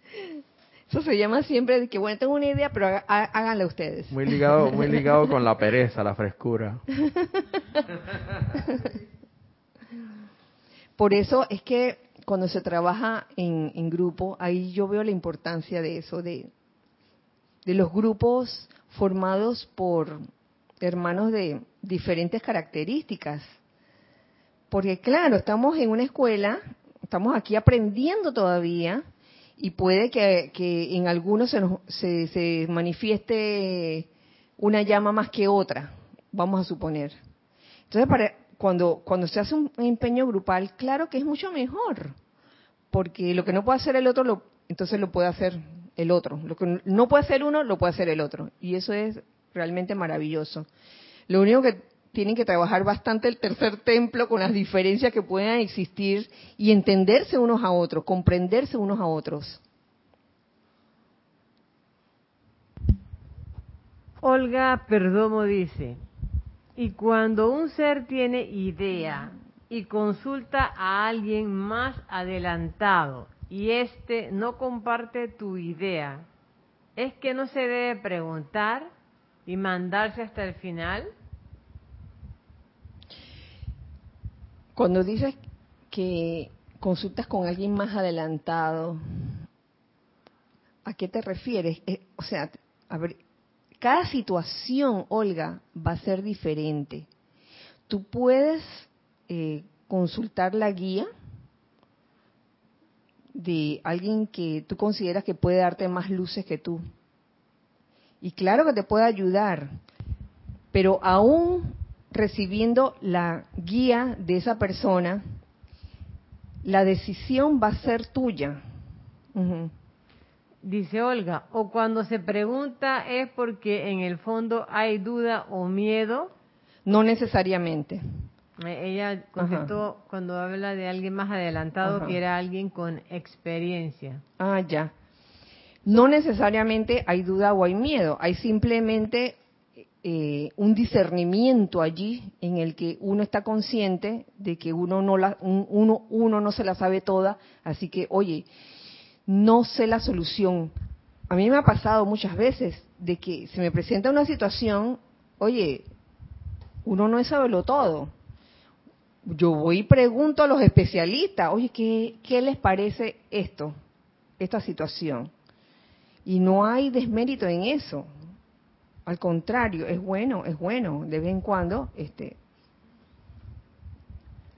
Eso se llama siempre de que, bueno, tengo una idea, pero háganla ustedes. Muy ligado, muy ligado con la pereza, la frescura. Por eso es que cuando se trabaja en, en grupo, ahí yo veo la importancia de eso, de, de los grupos formados por hermanos de diferentes características. Porque claro, estamos en una escuela, estamos aquí aprendiendo todavía y puede que, en algunos se, se, se manifieste una llama más que otra, vamos a suponer. Entonces, para, cuando, cuando se hace un empeño grupal, claro que es mucho mejor, porque lo que no puede hacer el otro, lo, entonces lo puede hacer el otro. Lo que no puede hacer uno, lo puede hacer el otro. Y eso es realmente maravilloso. Lo único que tienen que trabajar bastante el tercer templo con las diferencias que puedan existir y entenderse unos a otros, comprenderse unos a otros. Olga Perdomo dice, y cuando un ser tiene idea y consulta a alguien más adelantado y éste no comparte tu idea, ¿es que no se debe preguntar y mandarse hasta el final? Cuando dices que consultas con alguien más adelantado, ¿a qué te refieres? Eh, o sea, a ver, cada situación, Olga, va a ser diferente. Tú puedes eh, consultar la guía de alguien que tú consideras que puede darte más luces que tú. Y claro que te puede ayudar, pero aún recibiendo la guía de esa persona, la decisión va a ser tuya. Dice Olga, o cuando se pregunta es porque en el fondo hay duda o miedo. No necesariamente. Eh, ella contestó cuando habla de alguien más adelantado que era alguien con experiencia. Ah, ya. No necesariamente hay duda o hay miedo, hay simplemente eh, un discernimiento allí en el que uno está consciente de que uno no, la, uno, uno no se la sabe toda, así que, oye, no sé la solución. A mí me ha pasado muchas veces de que se me presenta una situación, oye, uno no es saberlo todo. Yo voy y pregunto a los especialistas, oye, ¿qué, ¿qué les parece esto, esta situación? Y no hay desmérito en eso. Al contrario, es bueno, es bueno de vez en cuando este,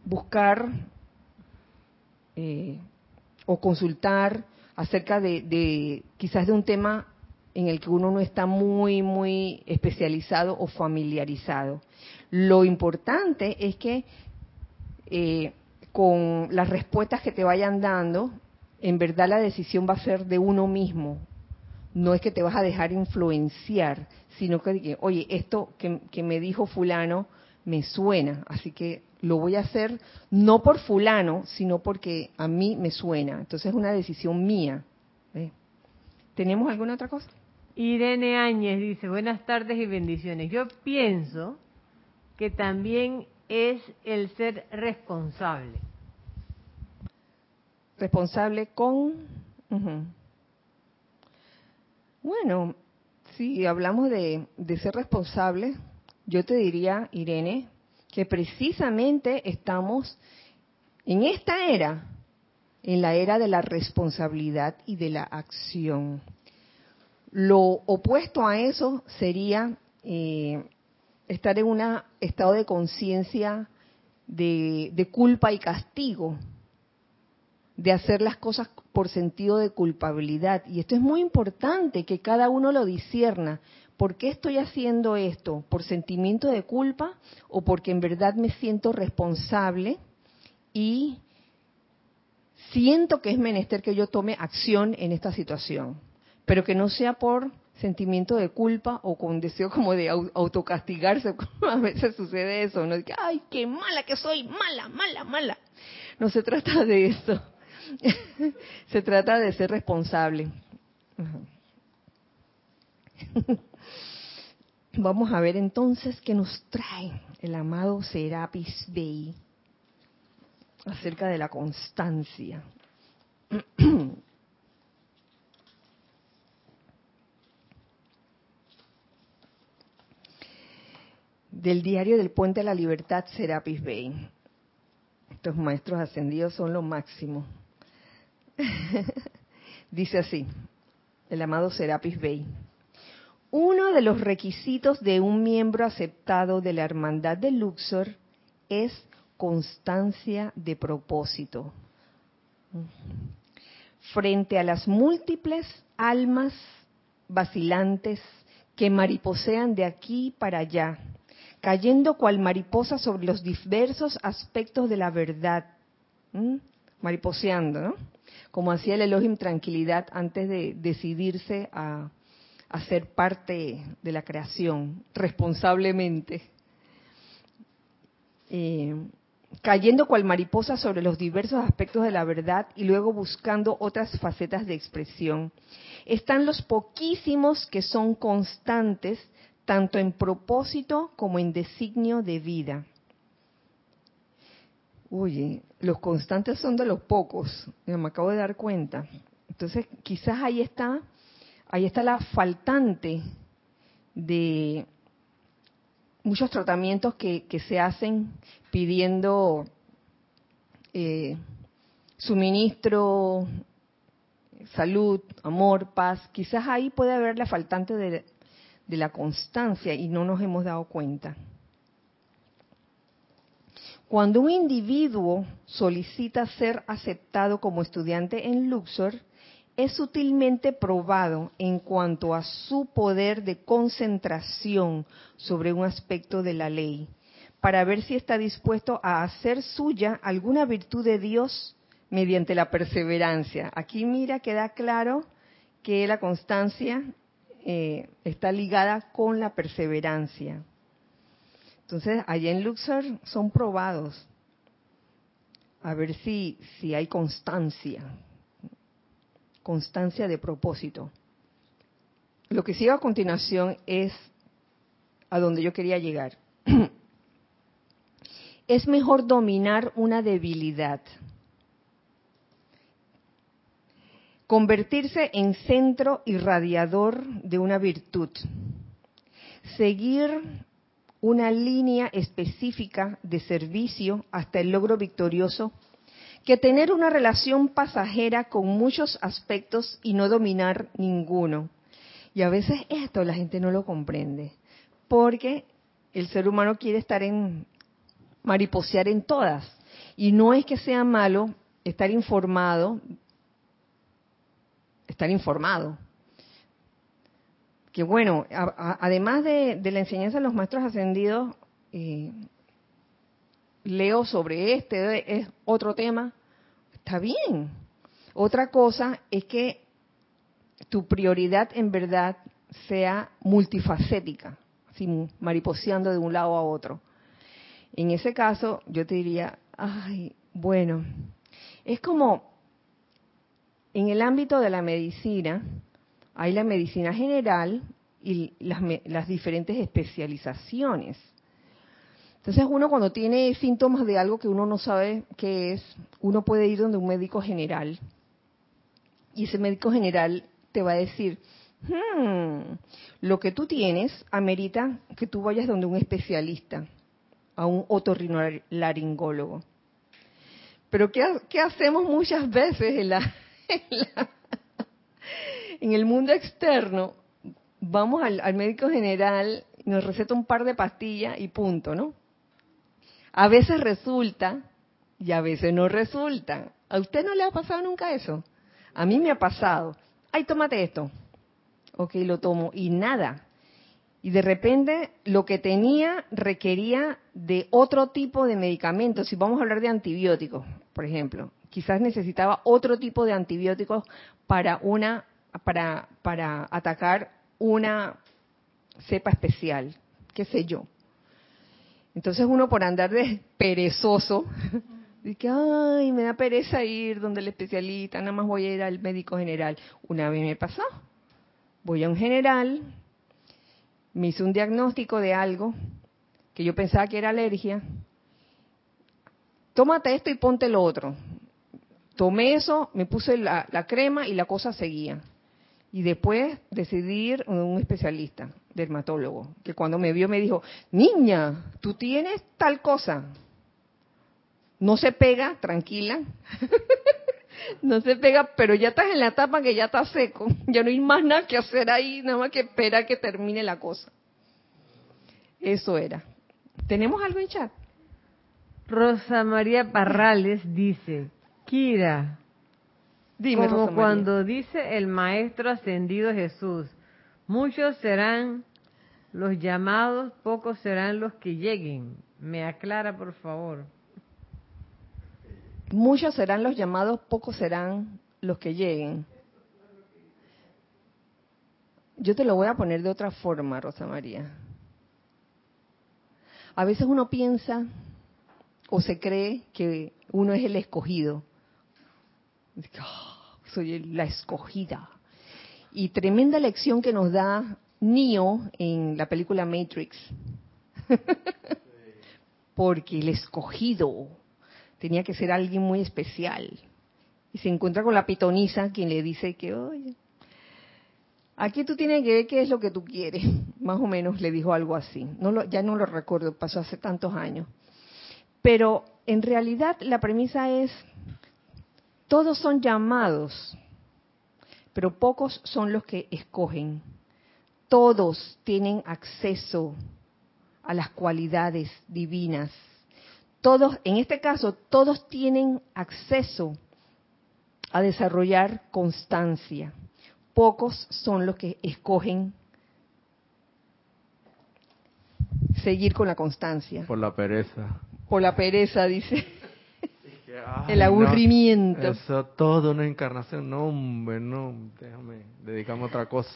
buscar eh, o consultar acerca de, de, quizás de un tema en el que uno no está muy, muy especializado o familiarizado. Lo importante es que eh, con las respuestas que te vayan dando, en verdad la decisión va a ser de uno mismo. No es que te vas a dejar influenciar, sino que, oye, esto que, me dijo fulano me suena, así que lo voy a hacer no por fulano, sino porque a mí me suena. Entonces es una decisión mía. ¿Tenemos alguna otra cosa? Irene Áñez dice, buenas tardes y bendiciones. Yo pienso que también es el ser responsable. Responsable con... Bueno, si hablamos de, ser responsable, yo te diría, Irene, que precisamente estamos en esta era, en la era de la responsabilidad y de la acción. Lo opuesto a eso sería eh, estar en un estado de conciencia de culpa y castigo, de hacer las cosas por sentido de culpabilidad. Y esto es muy importante que cada uno lo disierna. ¿Por qué estoy haciendo esto? ¿Por sentimiento de culpa o porque en verdad me siento responsable y siento que es menester que yo tome acción en esta situación? Pero que no sea por sentimiento de culpa o con deseo como de autocastigarse, a veces sucede eso, ¿no? Ay, qué mala que soy, mala, mala, mala. No se trata de eso. se trata de ser responsable. Vamos a ver entonces qué nos trae el amado Serapis Bey acerca de la constancia. Del diario del Puente de la Libertad, Serapis Bey. Estos maestros ascendidos son lo máximo. Dice así, el amado Serapis Bey. Uno de los requisitos de un miembro aceptado de la Hermandad de Luxor es constancia de propósito. Frente a las múltiples almas vacilantes que mariposean de aquí para allá, cayendo cual mariposa sobre los diversos aspectos de la verdad, mariposeando, ¿no? Como hacía el Elohim Tranquilidad antes de decidirse a a ser parte de la creación responsablemente. Eh, cayendo cual mariposa sobre los diversos aspectos de la verdad y luego buscando otras facetas de expresión. Están los poquísimos que son constantes tanto en propósito como en designio de vida. Oye, los constantes son de los pocos, me acabo de dar cuenta. Entonces, quizás ahí está ahí está la faltante de muchos tratamientos que, se hacen pidiendo eh, suministro, salud, amor, paz. Quizás ahí puede haber la faltante de la constancia y no nos hemos dado cuenta. Cuando un individuo solicita ser aceptado como estudiante en Luxor, es sutilmente probado en cuanto a su poder de concentración sobre un aspecto de la ley, para ver si está dispuesto a hacer suya alguna virtud de Dios mediante la perseverancia. Aquí mira, queda claro que la constancia eh, está ligada con la perseverancia. Entonces, allá en Luxor son probados a ver si, si hay constancia, constancia de propósito. Lo que sigue a continuación es a donde yo quería llegar. es mejor dominar una debilidad, convertirse en centro irradiador de una virtud, seguir una línea específica de servicio hasta el logro victorioso que tener una relación pasajera con muchos aspectos y no dominar ninguno. Y a veces esto la gente no lo comprende, porque el ser humano quiere estar en mariposear en todas. Y no es que sea malo estar informado, estar informado. Que bueno, además de, la enseñanza de los maestros ascendidos, eh, leo sobre este, es otro tema, está bien. Otra cosa es que tu prioridad en verdad sea multifacética, así mariposeando de un lado a otro. En ese caso, yo te diría, ay, bueno, es como en el ámbito de la medicina, hay la medicina general y las, diferentes especializaciones. Entonces uno cuando tiene síntomas de algo que uno no sabe qué es, uno puede ir donde un médico general y ese médico general te va a decir, hmm, lo que tú tienes amerita que tú vayas donde un especialista, a un otorrinolaringólogo. Pero ¿qué, ¿qué, hacemos muchas veces en, la, el mundo externo? Vamos al, al médico general, nos receta un par de pastillas y punto, ¿no? A veces resulta y a veces no resulta. ¿A usted no le ha pasado nunca eso? A mí me ha pasado. Ay, tómate esto. Ok, lo tomo. Y nada. Y de repente lo que tenía requería de otro tipo de medicamentos. Si vamos a hablar de antibióticos, por ejemplo, quizás necesitaba otro tipo de antibióticos para una para para atacar una cepa especial, qué sé yo. Entonces uno por andar de perezoso Dice, ay, me da pereza ir donde el especialista, nada más voy a ir al médico general. Una vez me pasó, voy a un general, me hizo un diagnóstico de algo que yo pensaba que era alergia. Tómate esto y ponte lo otro. Tomé eso, me puse la, crema y la cosa seguía. Y después decidí ir a un especialista, dermatólogo, que cuando me vio me dijo, niña, tú tienes tal cosa no se pega, tranquila. no se pega, pero ya estás en la etapa que ya está seco. Ya no hay más nada que hacer ahí, nada más que esperar que termine la cosa. Eso era. ¿Tenemos algo en chat? Rosa María Parrales dice, Kira, Dime, como cuando dice el Maestro Ascendido Jesús, muchos serán los llamados, pocos serán los que lleguen. Me aclara, por favor. Muchos serán los llamados, pocos serán los que lleguen. Yo te lo voy a poner de otra forma, Rosa María. A veces uno piensa o se cree que uno es el escogido. Ah, soy la escogida. Y tremenda lección que nos da Neo en la película Matrix. Porque el escogido tenía que ser alguien muy especial. Y se encuentra con la pitonisa, quien le dice que, oye, aquí tú tienes que ver qué es lo que tú quieres. Más o menos le dijo algo así. No lo, ya no lo recuerdo, pasó hace tantos años. Pero en realidad la premisa es, todos son llamados, pero pocos son los que escogen. Todos tienen acceso a las cualidades divinas todos, en este caso, todos tienen acceso a desarrollar constancia. Pocos son los que escogen seguir con la constancia. Por la pereza. Por la pereza, dice. El aburrimiento. eso todo una encarnación. No, hombre, no. Déjame, dedicamos a otra cosa.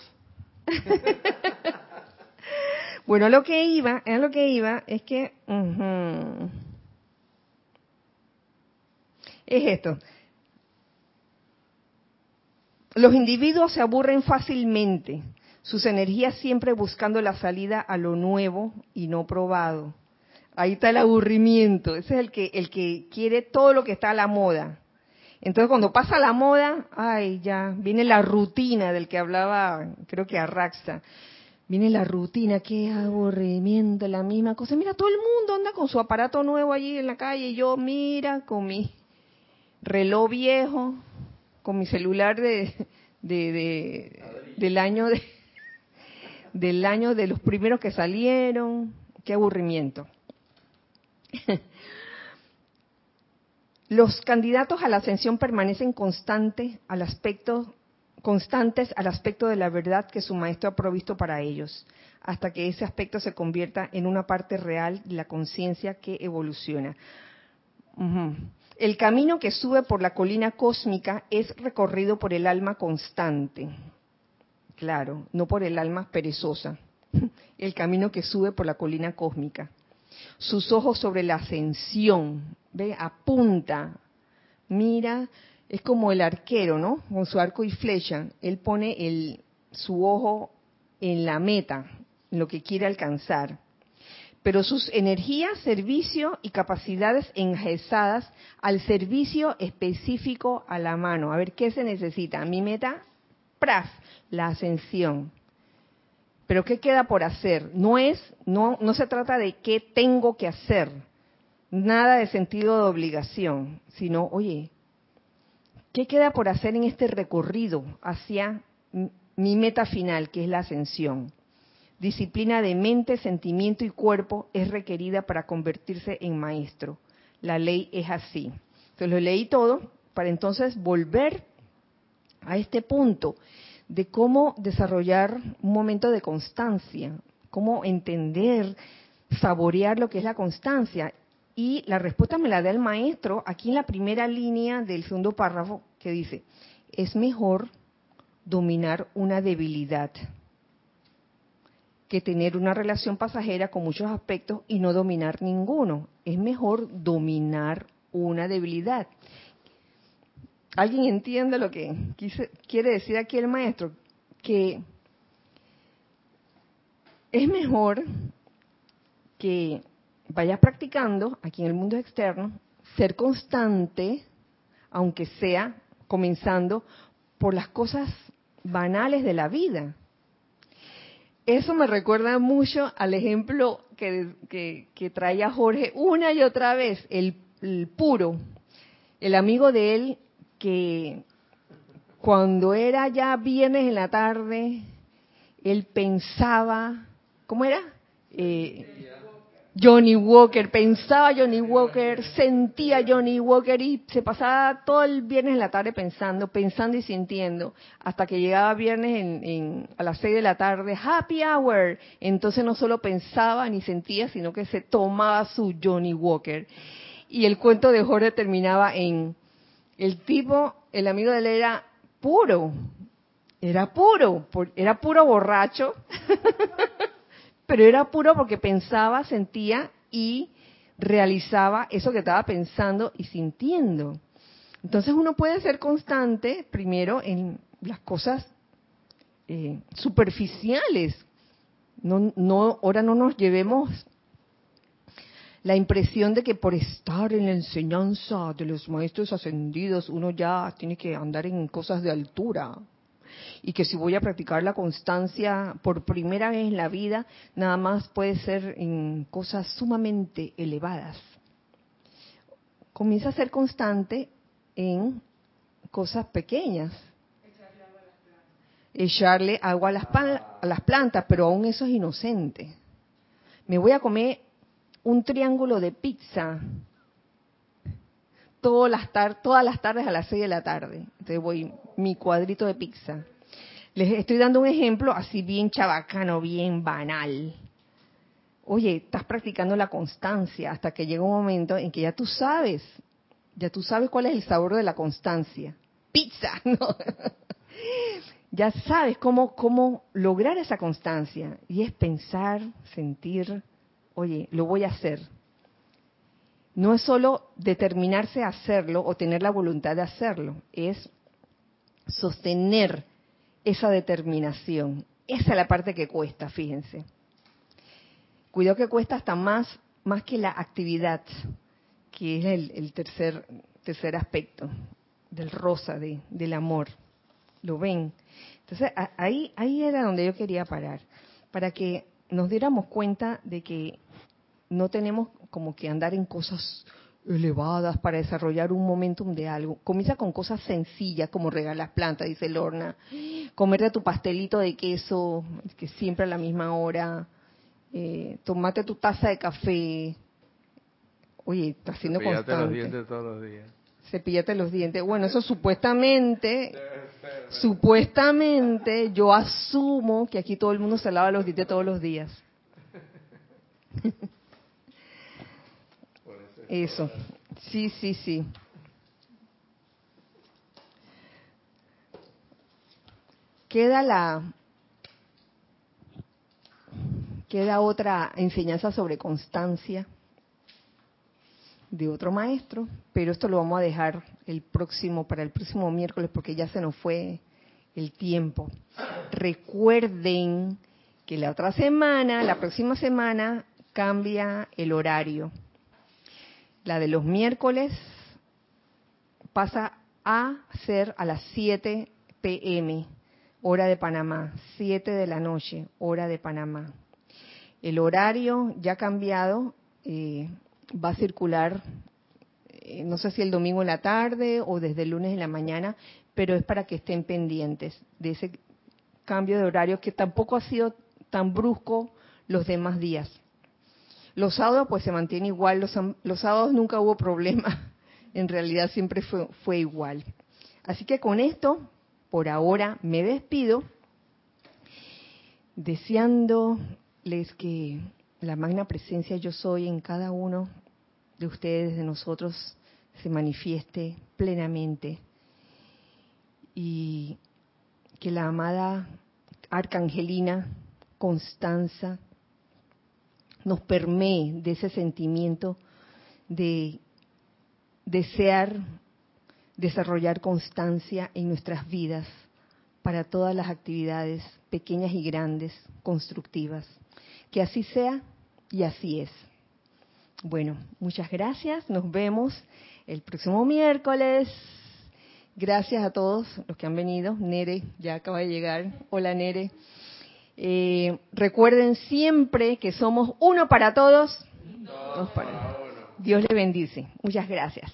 bueno, lo que iba, es lo que iba, es que es esto. Los individuos se aburren fácilmente, sus energías siempre buscando la salida a lo nuevo y no probado. Ahí está el aburrimiento, ese es el que, el que quiere todo lo que está a la moda. Entonces cuando pasa la moda, ay, ya, viene la rutina del que hablaba, creo que Arraxa. Viene la rutina, qué aburrimiento, la misma cosa. Mira, todo el mundo anda con su aparato nuevo allí en la calle y yo, mira, con mi reloj viejo, con mi celular de, del año de, del año de los primeros que salieron, qué aburrimiento. Los candidatos a la ascensión permanecen constantes al aspecto, constantes al aspecto de la verdad que su maestro ha provisto para ellos, hasta que ese aspecto se convierta en una parte real de la conciencia que evoluciona. El camino que sube por la colina cósmica es recorrido por el alma constante. Claro, no por el alma perezosa. El camino que sube por la colina cósmica. Sus ojos sobre la ascensión, ve, apunta, mira, es como el arquero, ¿no? Con su arco y flecha, él pone el, su ojo en la meta, en lo que quiere alcanzar. Pero sus energías, servicio y capacidades enjesadas al servicio específico a la mano. A ver, ¿qué se necesita? Mi meta, ¡praf! La ascensión. Pero ¿qué queda por hacer? No es, no, no se trata de qué tengo que hacer, nada de sentido de obligación, sino, oye, ¿qué queda por hacer en este recorrido hacia mi meta final, que es la ascensión? Disciplina de mente, sentimiento y cuerpo es requerida para convertirse en maestro. La ley es así. Entonces lo leí todo para entonces volver a este punto de cómo desarrollar un momento de constancia, cómo entender, saborear lo que es la constancia. Y la respuesta me la da el maestro aquí en la primera línea del segundo párrafo que dice, es mejor dominar una debilidad que tener una relación pasajera con muchos aspectos y no dominar ninguno. Es mejor dominar una debilidad. ¿Alguien entiende lo que quiere decir aquí el maestro? Que es mejor que vayas practicando aquí en el mundo externo, ser constante, aunque sea comenzando por las cosas banales de la vida. Eso me recuerda mucho al ejemplo que, que, traía Jorge una y otra vez, el puro. El amigo de él que cuando era ya viernes en la tarde, él pensaba, ¿cómo era? Eh, Johnny Walker, pensaba Johnny Walker, sentía Johnny Walker y se pasaba todo el viernes en la tarde pensando, pensando y sintiendo, hasta que llegaba viernes en, a las seis de la tarde, happy hour. Entonces no solo pensaba ni sentía, sino que se tomaba su Johnny Walker. Y el cuento de Jorge terminaba en, el tipo, el amigo de él era puro, era puro, era puro borracho, pero era puro porque pensaba, sentía y realizaba eso que estaba pensando y sintiendo. Entonces uno puede ser constante primero en las cosas eh, superficiales. No, no, ahora no nos llevemos la impresión de que por estar en la enseñanza de los maestros ascendidos uno ya tiene que andar en cosas de altura y que si voy a practicar la constancia por primera vez en la vida, nada más puede ser en cosas sumamente elevadas. Comienza a ser constante en cosas pequeñas. Echarle agua a las, a las plantas, pero aún eso es inocente. Me voy a comer un triángulo de pizza todas las, todas las tardes a las 6 de la tarde. Entonces voy mi cuadrito de pizza. Les estoy dando un ejemplo así bien chabacano, bien banal. Oye, estás practicando la constancia hasta que llega un momento en que ya tú sabes, ya tú sabes cuál es el sabor de la constancia. Pizza, ¿no? ya sabes cómo, cómo lograr esa constancia. Y es pensar, sentir, oye, lo voy a hacer. No es solo determinarse a hacerlo o tener la voluntad de hacerlo, es sostener esa determinación. Esa es la parte que cuesta, fíjense. Cuidado que cuesta hasta más, más que la actividad, que es el, tercer, tercer aspecto del rosa, de, del amor. ¿Lo ven? Entonces, ahí, ahí era donde yo quería parar, para que nos diéramos cuenta de que no tenemos como que andar en cosas elevadas para desarrollar un momentum de algo. Comienza con cosas sencillas como regalar plantas, dice Lorna, comerte tu pastelito de queso, que siempre a la misma hora, eh, tomate tu taza de café. Oye, está haciendo Cepillate los dientes todos los días. Cepillate los dientes. Bueno, eso supuestamente, supuestamente yo asumo que aquí todo el mundo se lava los dientes todos los días. Eso. Sí, sí, sí. Queda la queda otra enseñanza sobre constancia de otro maestro, pero esto lo vamos a dejar el próximo para el próximo miércoles porque ya se nos fue el tiempo. Recuerden que la otra semana, la próxima semana cambia el horario. La de los miércoles pasa a ser a las 7 pm, hora de Panamá, 7 de la noche, hora de Panamá. El horario ya cambiado, eh, va a circular, eh, no sé si el domingo en la tarde o desde el lunes en la mañana, pero es para que estén pendientes de ese cambio de horario que tampoco ha sido tan brusco los demás días. Los sábados pues se mantiene igual, los, sábados nunca hubo problema, en realidad siempre fue, fue igual. Así que con esto, por ahora, me despido, deseándoles que la magna presencia yo soy en cada uno de ustedes, de nosotros, se manifieste plenamente. Y que la amada arcangelina Constanza nos permee de ese sentimiento de desear desarrollar constancia en nuestras vidas para todas las actividades pequeñas y grandes, constructivas. Que así sea y así es. Bueno, muchas gracias. Nos vemos el próximo miércoles. Gracias a todos los que han venido. Nere ya acaba de llegar. Hola Nere. Eh, recuerden siempre que somos uno para todos. para... Dios le bendice. Muchas gracias.